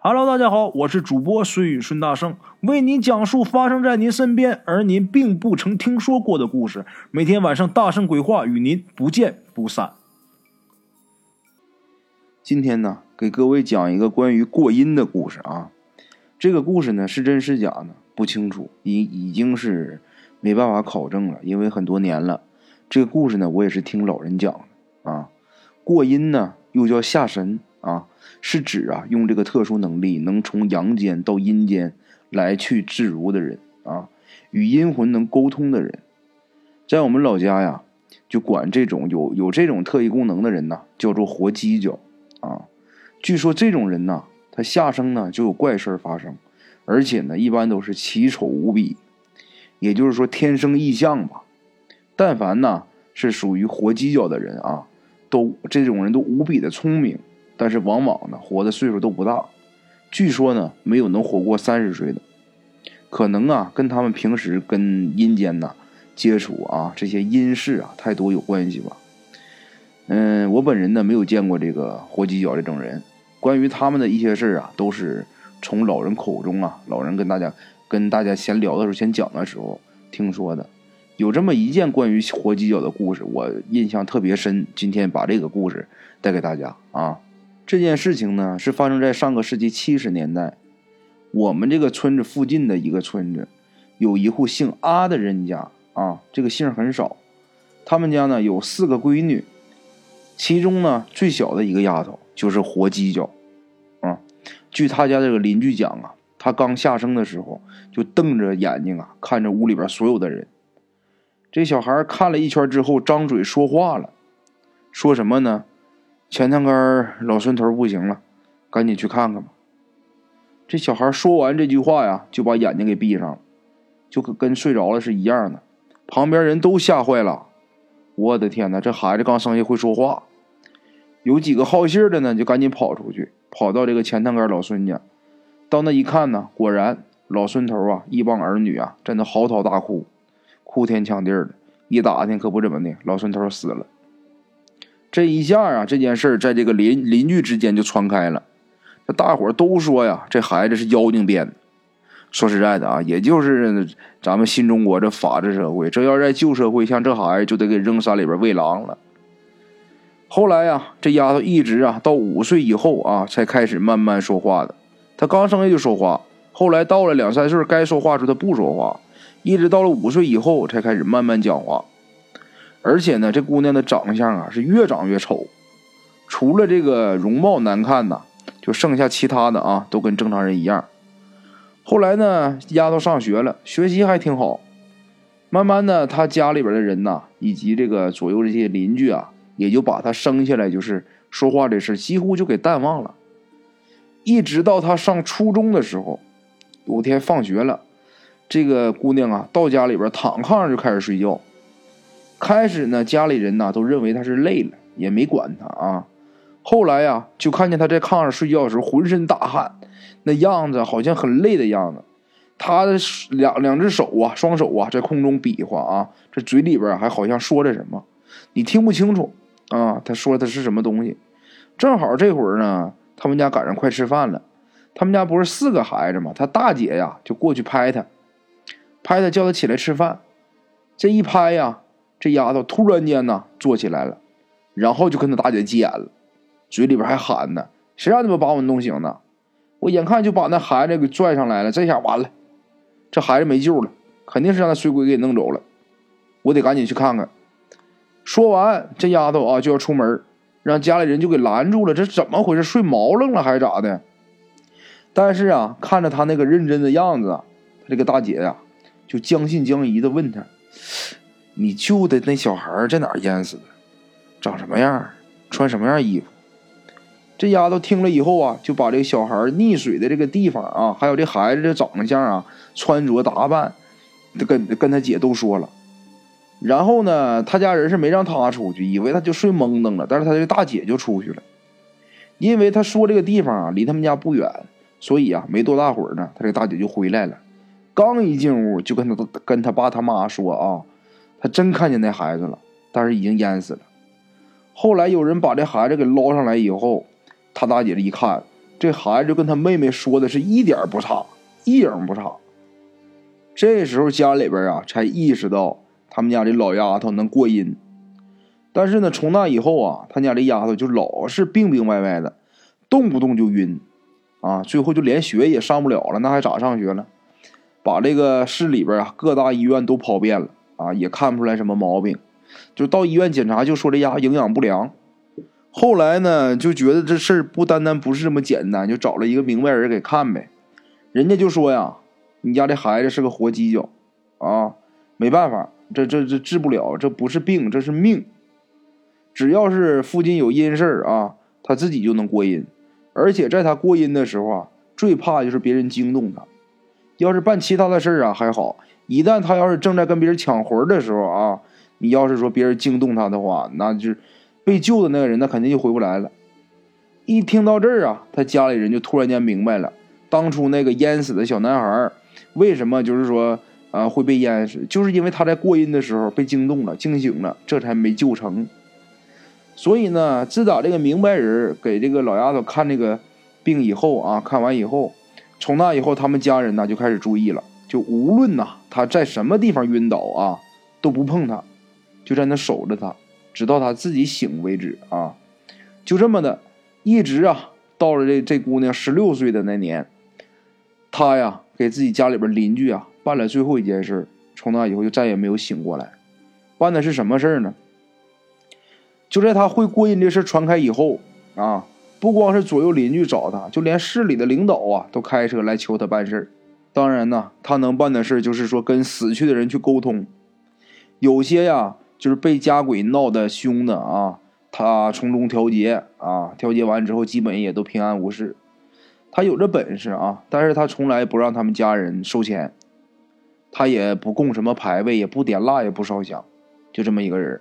Hello，大家好，我是主播孙宇孙大圣，为您讲述发生在您身边而您并不曾听说过的故事。每天晚上大圣鬼话与您不见不散。今天呢，给各位讲一个关于过阴的故事啊。这个故事呢是真是假呢？不清楚，已已经是没办法考证了，因为很多年了。这个故事呢，我也是听老人讲的啊。过阴呢，又叫下神啊。是指啊，用这个特殊能力能从阳间到阴间来去自如的人啊，与阴魂能沟通的人，在我们老家呀，就管这种有有这种特异功能的人呢，叫做活犄角啊。据说这种人呢，他下生呢就有怪事发生，而且呢，一般都是奇丑无比，也就是说天生异象吧。但凡呢是属于活犄角的人啊，都这种人都无比的聪明。但是往往呢，活的岁数都不大，据说呢，没有能活过三十岁的，可能啊，跟他们平时跟阴间呐接触啊，这些阴事啊太多有关系吧。嗯，我本人呢没有见过这个活犄角这种人，关于他们的一些事儿啊，都是从老人口中啊，老人跟大家跟大家闲聊的时候，先讲的时候听说的。有这么一件关于活犄角的故事，我印象特别深，今天把这个故事带给大家啊。这件事情呢，是发生在上个世纪七十年代，我们这个村子附近的一个村子，有一户姓阿的人家啊，这个姓很少。他们家呢有四个闺女，其中呢最小的一个丫头就是活犄角，啊，据他家这个邻居讲啊，他刚下生的时候就瞪着眼睛啊，看着屋里边所有的人。这小孩看了一圈之后，张嘴说话了，说什么呢？前堂根老孙头不行了，赶紧去看看吧。这小孩说完这句话呀，就把眼睛给闭上了，就跟睡着了是一样的。旁边人都吓坏了，我的天哪，这孩子刚生下会说话。有几个好信的呢，就赶紧跑出去，跑到这个前堂根老孙家。到那一看呢，果然老孙头啊，一帮儿女啊，在那嚎啕大哭，哭天抢地的。一打听，可不怎么的，老孙头死了。这一下啊，这件事在这个邻邻居之间就传开了。这大伙都说呀，这孩子是妖精变的。说实在的啊，也就是咱们新中国这法治社会，这要在旧社会，像这孩子就得给扔山里边喂狼了。后来呀，这丫头一直啊到五岁以后啊，才开始慢慢说话的。她刚生下就说话，后来到了两三岁该说话时她不说话，一直到了五岁以后才开始慢慢讲话。而且呢，这姑娘的长相啊是越长越丑，除了这个容貌难看呐，就剩下其他的啊都跟正常人一样。后来呢，丫头上学了，学习还挺好。慢慢的，她家里边的人呐，以及这个左右这些邻居啊，也就把她生下来就是说话这事几乎就给淡忘了。一直到她上初中的时候，有天放学了，这个姑娘啊到家里边躺炕上就开始睡觉。开始呢，家里人呢都认为他是累了，也没管他啊。后来呀，就看见他在炕上睡觉的时候，浑身大汗，那样子好像很累的样子。他的两两只手啊，双手啊，在空中比划啊，这嘴里边还好像说着什么，你听不清楚啊。他说的是什么东西？正好这会儿呢，他们家赶上快吃饭了。他们家不是四个孩子吗？他大姐呀就过去拍他，拍他叫他起来吃饭。这一拍呀。这丫头突然间呢坐起来了，然后就跟他大姐急眼了，嘴里边还喊呢：“谁让你们把我们弄醒的？我眼看就把那孩子给拽上来了，这下完了，这孩子没救了，肯定是让那水鬼给弄走了，我得赶紧去看看。”说完，这丫头啊就要出门，让家里人就给拦住了。这怎么回事？睡毛愣了还是咋的？但是啊，看着他那个认真的样子，他这个大姐呀就将信将疑的问他。你救的那小孩在哪淹死的？长什么样？穿什么样衣服？这丫头听了以后啊，就把这个小孩溺水的这个地方啊，还有这孩子的长相啊、穿着打扮，跟跟他姐都说了。然后呢，他家人是没让他出去，以为他就睡懵瞪了。但是他这大姐就出去了，因为他说这个地方啊离他们家不远，所以啊没多大会儿呢，他这大姐就回来了。刚一进屋，就跟他跟他爸他妈说啊。他真看见那孩子了，但是已经淹死了。后来有人把这孩子给捞上来以后，他大姐这一看，这孩子就跟他妹妹说的是一点不差，一影不差。这时候家里边啊才意识到他们家这老丫头能过阴，但是呢，从那以后啊，他家这丫头就老是病病歪歪的，动不动就晕，啊，最后就连学也上不了了，那还咋上学了？把这个市里边啊各大医院都跑遍了啊，也看不出来什么毛病，就到医院检查就说这丫营养不良。后来呢，就觉得这事儿不单单不是这么简单，就找了一个明白人给看呗。人家就说呀，你家这孩子是个活犄角，啊，没办法，这这这治不了，这不是病，这是命。只要是附近有阴事儿啊，他自己就能过阴。而且在他过阴的时候啊，最怕就是别人惊动他。要是办其他的事儿啊还好，一旦他要是正在跟别人抢魂的时候啊，你要是说别人惊动他的话，那就是。被救的那个人，那肯定就回不来了。一听到这儿啊，他家里人就突然间明白了，当初那个淹死的小男孩为什么就是说啊会被淹死，就是因为他在过阴的时候被惊动了，惊醒了，这才没救成。所以呢，自打这个明白人给这个老丫头看这个病以后啊，看完以后，从那以后，他们家人呢就开始注意了，就无论呐他在什么地方晕倒啊，都不碰他，就在那守着他。直到他自己醒为止啊，就这么的，一直啊，到了这这姑娘十六岁的那年，他呀给自己家里边邻居啊办了最后一件事，从那以后就再也没有醒过来。办的是什么事儿呢？就在他会过阴这事传开以后啊，不光是左右邻居找他，就连市里的领导啊都开车来求他办事儿。当然呢，他能办的事就是说跟死去的人去沟通，有些呀。就是被家鬼闹得凶的啊，他从中调节啊，调节完之后基本也都平安无事。他有这本事啊，但是他从来不让他们家人收钱，他也不供什么牌位，也不点蜡，也不烧香，就这么一个人。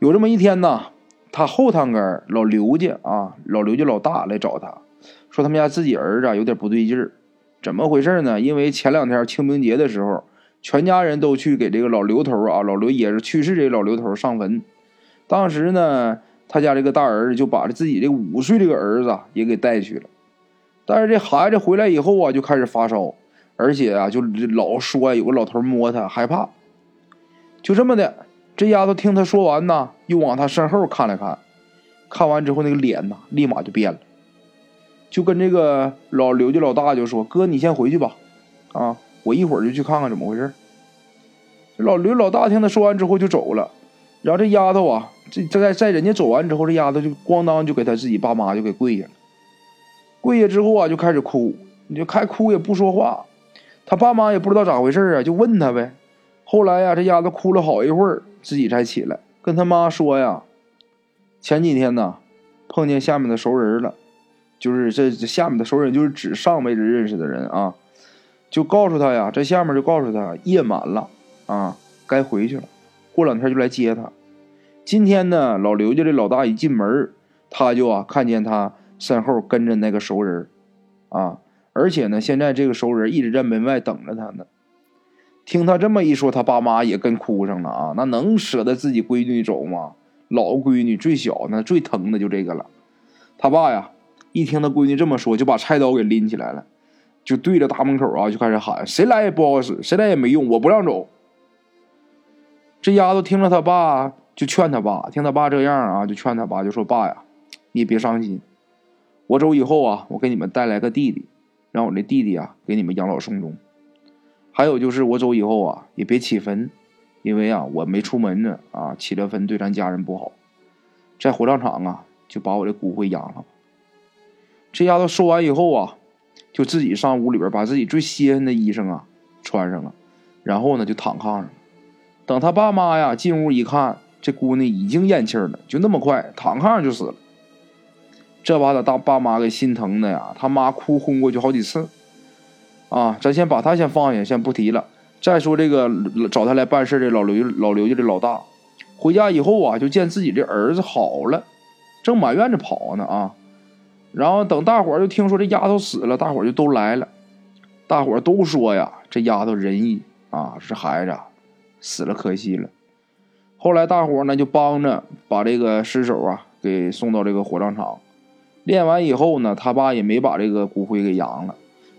有这么一天呢，他后堂根老刘家啊，老刘家老大来找他，说他们家自己儿子有点不对劲儿，怎么回事呢？因为前两天清明节的时候。全家人都去给这个老刘头啊，老刘也是去世这个老刘头上坟。当时呢，他家这个大儿子就把自己这五岁这个儿子也给带去了。但是这孩子回来以后啊，就开始发烧，而且啊，就老说有个老头摸他，害怕。就这么的，这丫头听他说完呢，又往他身后看了看，看完之后那个脸呐，立马就变了，就跟这个老刘家老大就说：“哥，你先回去吧，啊。”我一会儿就去看看怎么回事。这老刘老大听他说完之后就走了，然后这丫头啊，这在在人家走完之后，这丫头就咣当就给他自己爸妈就给跪下了。跪下之后啊，就开始哭，你就开哭也不说话。他爸妈也不知道咋回事啊，就问他呗。后来呀，这丫头哭了好一会儿，自己才起来，跟他妈说呀：“前几天呢，碰见下面的熟人了，就是这这下面的熟人就是指上辈子认识的人啊。”就告诉他呀，在下面就告诉他夜满了啊，该回去了。过两天就来接他。今天呢，老刘家的老大一进门，他就啊看见他身后跟着那个熟人啊，而且呢，现在这个熟人一直在门外等着他呢。听他这么一说，他爸妈也跟哭上了啊，那能舍得自己闺女走吗？老闺女最小，那最疼的就这个了。他爸呀，一听他闺女这么说，就把菜刀给拎起来了。就对着大门口啊，就开始喊：“谁来也不好使，谁来也没用，我不让走。”这丫头听了他爸，就劝他爸，听他爸这样啊，就劝他爸，就说：“爸呀，你别伤心，我走以后啊，我给你们带来个弟弟，让我这弟弟啊给你们养老送终。还有就是我走以后啊，也别起坟，因为啊我没出门呢啊，起了坟对咱家人不好。在火葬场啊，就把我的骨灰养了。”这丫头说完以后啊。就自己上屋里边，把自己最歇罕的衣裳啊穿上了，然后呢就躺炕上了。等他爸妈呀进屋一看，这姑娘已经咽气了，就那么快躺炕上就死了。这把他大爸妈给心疼的呀，他妈哭昏过去好几次。啊，咱先把他先放下，先不提了。再说这个找他来办事的老刘老刘家的老大，回家以后啊，就见自己的儿子好了，正满院子跑呢啊。然后等大伙儿就听说这丫头死了，大伙儿就都来了。大伙儿都说呀，这丫头仁义啊，这孩子死了可惜了。后来大伙儿呢就帮着把这个尸首啊给送到这个火葬场。练完以后呢，他爸也没把这个骨灰给扬了，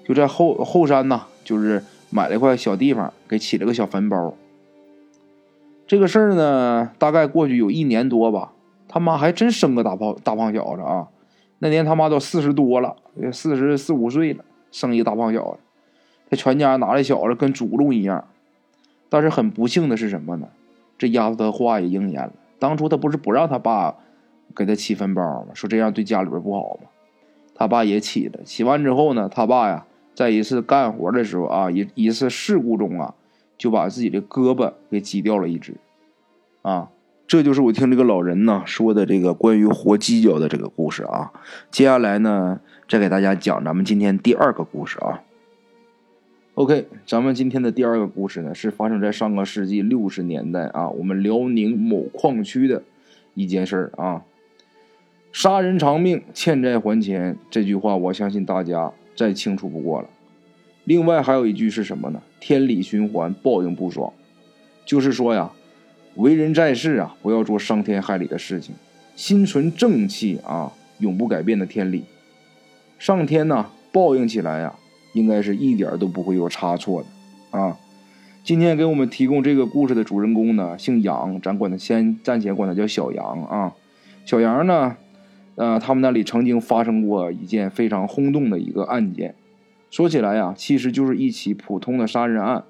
就在后后山呐，就是买了块小地方，给起了个小坟包。这个事儿呢，大概过去有一年多吧，他妈还真生个大胖大胖小子啊！那年他妈都四十多了，四十四五岁了，生一大胖小子，他全家拿这小子跟祖宗一样。但是很不幸的是什么呢？这丫头的话也应验了。当初他不是不让他爸给他起坟包吗？说这样对家里边不好吗？他爸也起了。起完之后呢，他爸呀，在一次干活的时候啊，一一次事故中啊。就把自己的胳膊给挤掉了一只，啊，这就是我听这个老人呢说的这个关于活犄角的这个故事啊。接下来呢，再给大家讲咱们今天第二个故事啊。OK，咱们今天的第二个故事呢，是发生在上个世纪六十年代啊，我们辽宁某矿区的一件事儿啊。杀人偿命，欠债还钱，这句话我相信大家再清楚不过了。另外还有一句是什么呢？天理循环，报应不爽。就是说呀，为人在世啊，不要做伤天害理的事情，心存正气啊，永不改变的天理。上天呢，报应起来呀，应该是一点都不会有差错的啊。今天给我们提供这个故事的主人公呢，姓杨，咱管他先暂且管他叫小杨啊。小杨呢，呃，他们那里曾经发生过一件非常轰动的一个案件。说起来呀，其实就是一起普通的杀人案，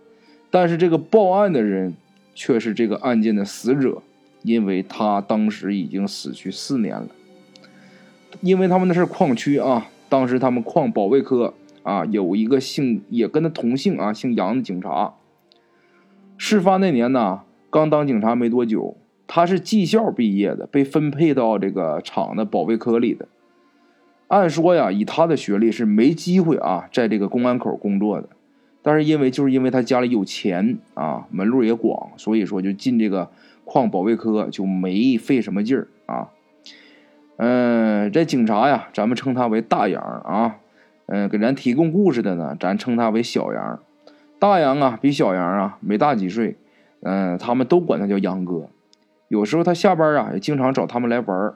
但是这个报案的人却是这个案件的死者，因为他当时已经死去四年了。因为他们那是矿区啊，当时他们矿保卫科啊有一个姓也跟他同姓啊姓杨的警察。事发那年呢，刚当警察没多久，他是技校毕业的，被分配到这个厂的保卫科里的。按说呀，以他的学历是没机会啊，在这个公安口工作的。但是因为就是因为他家里有钱啊，门路也广，所以说就进这个矿保卫科就没费什么劲儿啊。嗯，这警察呀，咱们称他为大杨啊。嗯，给咱提供故事的呢，咱称他为小杨。大杨啊，比小杨啊没大几岁。嗯，他们都管他叫杨哥。有时候他下班啊，也经常找他们来玩。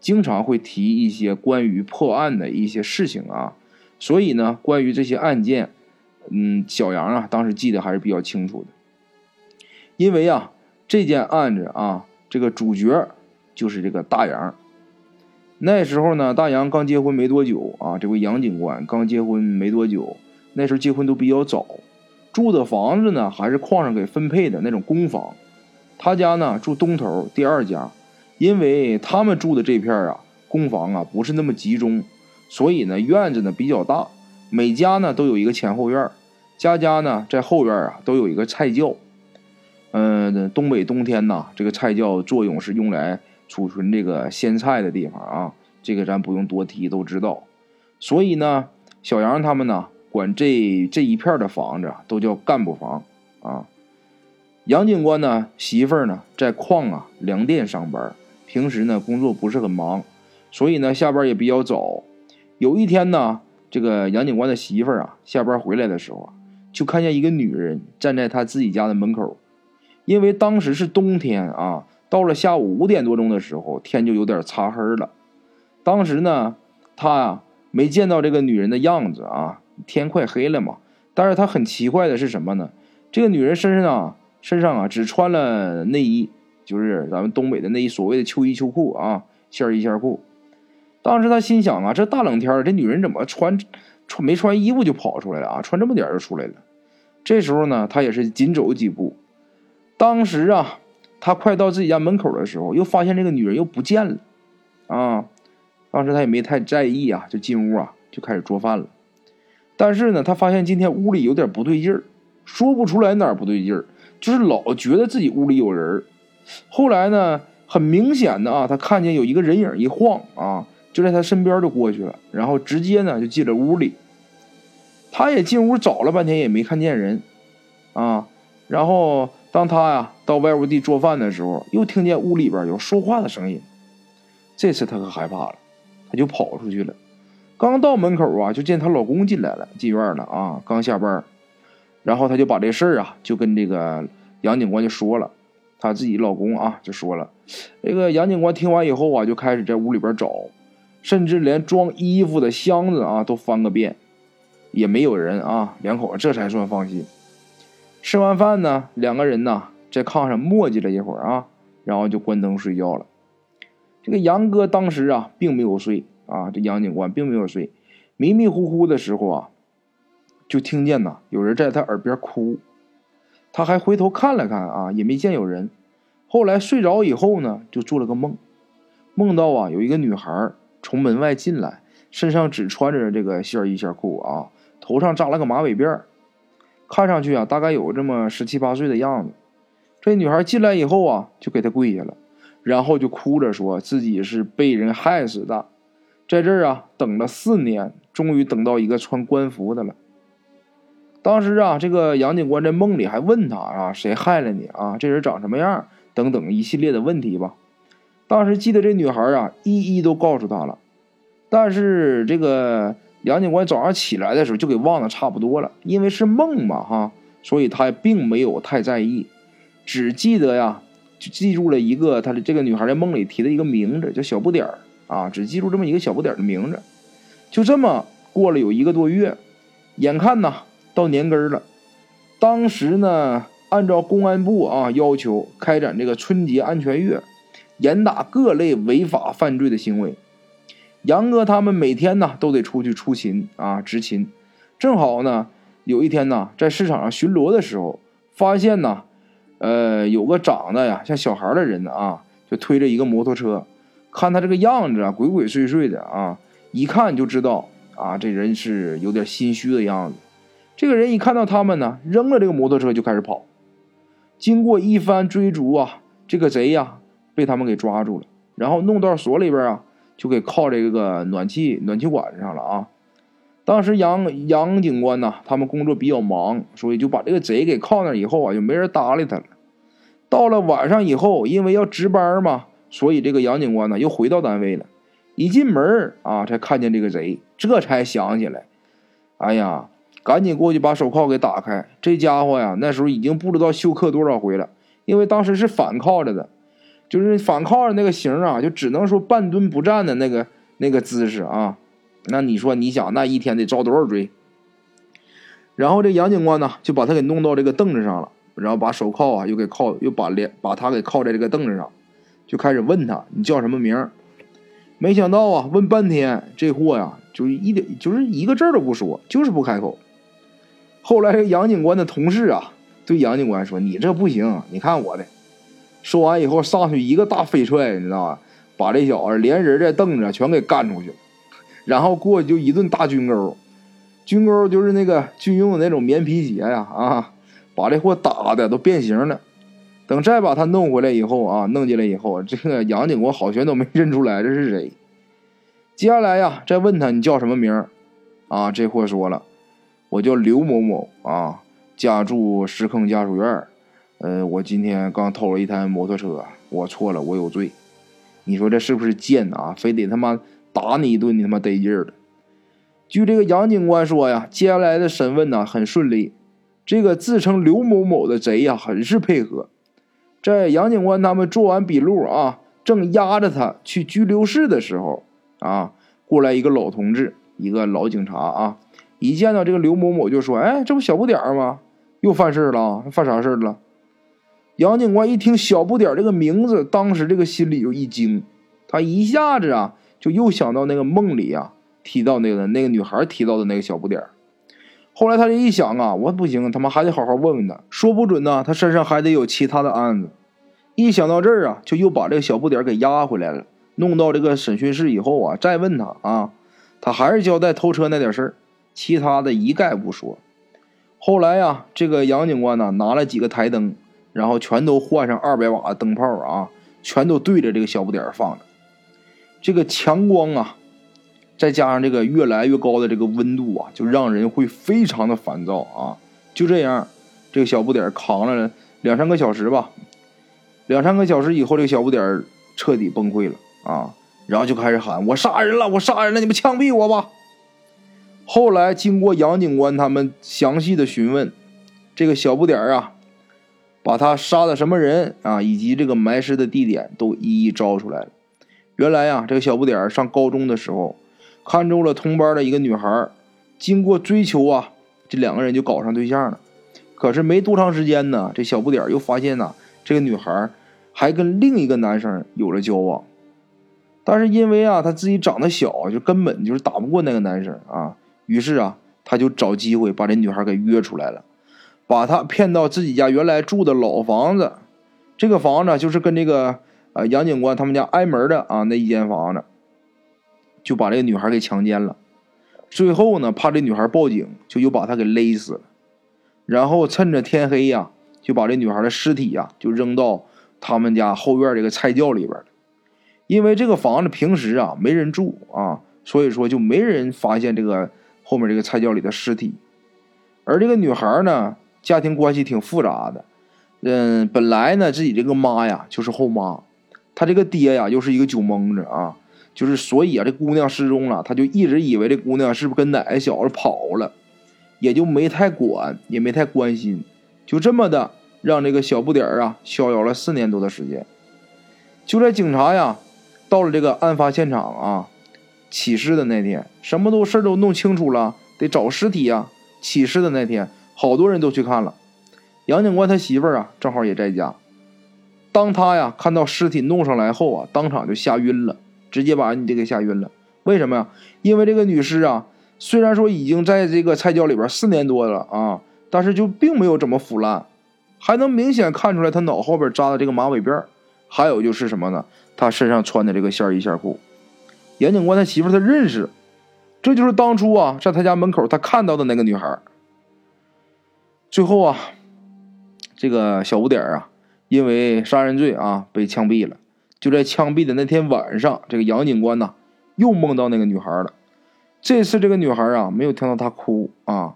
经常会提一些关于破案的一些事情啊，所以呢，关于这些案件，嗯，小杨啊，当时记得还是比较清楚的。因为啊，这件案子啊，这个主角就是这个大杨。那时候呢，大杨刚结婚没多久啊，这位杨警官刚结婚没多久，那时候结婚都比较早，住的房子呢还是矿上给分配的那种公房，他家呢住东头第二家。因为他们住的这片啊，公房啊不是那么集中，所以呢院子呢比较大，每家呢都有一个前后院，家家呢在后院啊都有一个菜窖。嗯，东北冬天呐，这个菜窖作用是用来储存这个鲜菜的地方啊，这个咱不用多提都知道。所以呢，小杨他们呢管这这一片的房子都叫干部房啊。杨警官呢媳妇儿呢在矿啊粮店上班。平时呢，工作不是很忙，所以呢，下班也比较早。有一天呢，这个杨警官的媳妇儿啊，下班回来的时候啊，就看见一个女人站在他自己家的门口。因为当时是冬天啊，到了下午五点多钟的时候，天就有点擦黑了。当时呢，他呀没见到这个女人的样子啊，天快黑了嘛。但是他很奇怪的是什么呢？这个女人身上啊，身上啊只穿了内衣。就是咱们东北的那一所谓的秋衣秋裤啊，线衣线裤。当时他心想啊，这大冷天这女人怎么穿穿没穿衣服就跑出来了啊？穿这么点就出来了。这时候呢，他也是紧走几步。当时啊，他快到自己家门口的时候，又发现这个女人又不见了啊。当时他也没太在意啊，就进屋啊，就开始做饭了。但是呢，他发现今天屋里有点不对劲儿，说不出来哪儿不对劲儿，就是老觉得自己屋里有人。后来呢，很明显的啊，他看见有一个人影一晃啊，就在他身边就过去了，然后直接呢就进了屋里。他也进屋找了半天也没看见人，啊，然后当他呀到外屋地做饭的时候，又听见屋里边有说话的声音。这次他可害怕了，他就跑出去了。刚到门口啊，就见她老公进来了，进院了啊，刚下班，然后他就把这事儿啊就跟这个杨警官就说了。她自己老公啊，就说了，这个杨警官听完以后啊，就开始在屋里边找，甚至连装衣服的箱子啊都翻个遍，也没有人啊。两口子这才算放心。吃完饭呢，两个人呢在炕上磨叽了一会儿啊，然后就关灯睡觉了。这个杨哥当时啊并没有睡啊，这杨警官并没有睡，迷迷糊糊的时候啊，就听见呐有人在他耳边哭，他还回头看了看啊，也没见有人。后来睡着以后呢，就做了个梦，梦到啊有一个女孩从门外进来，身上只穿着这个线衣线裤啊，头上扎了个马尾辫看上去啊大概有这么十七八岁的样子。这女孩进来以后啊，就给他跪下了，然后就哭着说自己是被人害死的，在这儿啊等了四年，终于等到一个穿官服的了。当时啊，这个杨警官在梦里还问他啊，谁害了你啊？这人长什么样？等等一系列的问题吧。当时记得这女孩啊，一一都告诉他了，但是这个杨警官早上起来的时候就给忘得差不多了，因为是梦嘛哈，所以他并没有太在意，只记得呀，就记住了一个他的这个女孩在梦里提的一个名字，叫小不点儿啊，只记住这么一个小不点儿的名字。就这么过了有一个多月，眼看呐到年根了，当时呢。按照公安部啊要求开展这个春节安全月，严打各类违法犯罪的行为。杨哥他们每天呢都得出去出勤啊执勤。正好呢有一天呢在市场上巡逻的时候，发现呢呃有个长得呀像小孩的人啊就推着一个摩托车，看他这个样子啊鬼鬼祟祟的啊，一看就知道啊这人是有点心虚的样子。这个人一看到他们呢，扔了这个摩托车就开始跑。经过一番追逐啊，这个贼呀被他们给抓住了，然后弄到所里边啊，就给铐这个暖气暖气管上了啊。当时杨杨警官呢，他们工作比较忙，所以就把这个贼给铐那以后啊，就没人搭理他了。到了晚上以后，因为要值班嘛，所以这个杨警官呢又回到单位了。一进门啊，才看见这个贼，这才想起来，哎呀。赶紧过去把手铐给打开。这家伙呀，那时候已经不知道休克多少回了，因为当时是反铐着的，就是反铐着那个型啊，就只能说半蹲不站的那个那个姿势啊。那你说，你想那一天得遭多少罪？然后这杨警官呢，就把他给弄到这个凳子上了，然后把手铐啊又给铐，又把连把他给铐在这个凳子上，就开始问他：“你叫什么名？”没想到啊，问半天，这货呀，就一点就是一个字都不说，就是不开口。后来，这杨警官的同事啊，对杨警官说：“你这不行，你看我的。”说完以后，上去一个大飞踹，你知道吧？把这小子连人带凳子全给干出去了。然后过去就一顿大军钩，军钩就是那个军用的那种棉皮鞋呀，啊，把这货打的都变形了。等再把他弄回来以后啊，弄进来以后，这个杨警官好悬都没认出来这是谁。接下来呀，再问他你叫什么名啊，这货说了。我叫刘某某啊，家住石坑家属院呃，我今天刚偷了一台摩托车，我错了，我有罪。你说这是不是贱啊？非得他妈打你一顿，你他妈得劲儿的。据这个杨警官说呀，接下来的审问呢很顺利。这个自称刘某某的贼呀，很是配合。在杨警官他们做完笔录啊，正押着他去拘留室的时候啊，过来一个老同志，一个老警察啊。一见到这个刘某某就说：“哎，这不小不点儿吗？又犯事了？犯啥事了？”杨警官一听“小不点”这个名字，当时这个心里就一惊，他一下子啊就又想到那个梦里啊提到那个那个女孩提到的那个小不点。后来他这一想啊，我不行，他妈还得好好问问他，说不准呢，他身上还得有其他的案子。一想到这儿啊，就又把这个小不点给押回来了，弄到这个审讯室以后啊，再问他啊，他还是交代偷车那点事儿。其他的一概不说。后来呀，这个杨警官呢，拿了几个台灯，然后全都换上二百瓦的灯泡啊，全都对着这个小不点放着。这个强光啊，再加上这个越来越高的这个温度啊，就让人会非常的烦躁啊。就这样，这个小不点扛了两三个小时吧。两三个小时以后，这个小不点彻底崩溃了啊，然后就开始喊：“我杀人了！我杀人了！你们枪毙我吧！”后来经过杨警官他们详细的询问，这个小不点啊，把他杀的什么人啊，以及这个埋尸的地点都一一招出来了。原来呀，这个小不点上高中的时候，看中了同班的一个女孩，经过追求啊，这两个人就搞上对象了。可是没多长时间呢，这小不点又发现呢，这个女孩还跟另一个男生有了交往。但是因为啊，他自己长得小，就根本就是打不过那个男生啊。于是啊，他就找机会把这女孩给约出来了，把他骗到自己家原来住的老房子。这个房子就是跟这个呃杨警官他们家挨门的啊那一间房子，就把这个女孩给强奸了。最后呢，怕这女孩报警，就又把她给勒死了。然后趁着天黑呀，就把这女孩的尸体呀就扔到他们家后院这个菜窖里边。因为这个房子平时啊没人住啊，所以说就没人发现这个后面这个菜窖里的尸体。而这个女孩呢，家庭关系挺复杂的。嗯，本来呢自己这个妈呀就是后妈，她这个爹呀又是一个酒蒙子啊，就是所以啊这姑娘失踪了，他就一直以为这姑娘是不是跟哪个小子跑了。也就没太管，也没太关心，就这么的让这个小不点儿啊逍遥了四年多的时间。就在警察呀到了这个案发现场啊起尸的那天，什么都事都弄清楚了，得找尸体呀。起尸的那天，好多人都去看了。杨警官他媳妇儿啊正好也在家。当他呀看到尸体弄上来后啊，当场就吓晕了，直接把你这给吓晕了。为什么呀？因为这个女尸啊。虽然说已经在这个菜窖里边四年多了啊，但是就并没有怎么腐烂，还能明显看出来他脑后边扎的这个马尾辫还有就是什么呢？他身上穿的这个线衣线裤。杨警官他媳妇他认识，这就是当初啊在他家门口他看到的那个女孩。最后啊，这个小不点啊，因为杀人罪啊被枪毙了。就在枪毙的那天晚上，这个杨警官呢又梦到那个女孩了。这次这个女孩啊，没有听到她哭啊，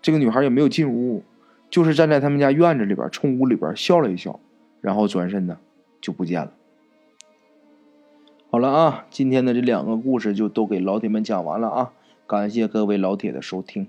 这个女孩也没有进屋，就是站在他们家院子里边，冲屋里边笑了一笑，然后转身呢就不见了。好了啊，今天的这两个故事就都给老铁们讲完了啊，感谢各位老铁的收听。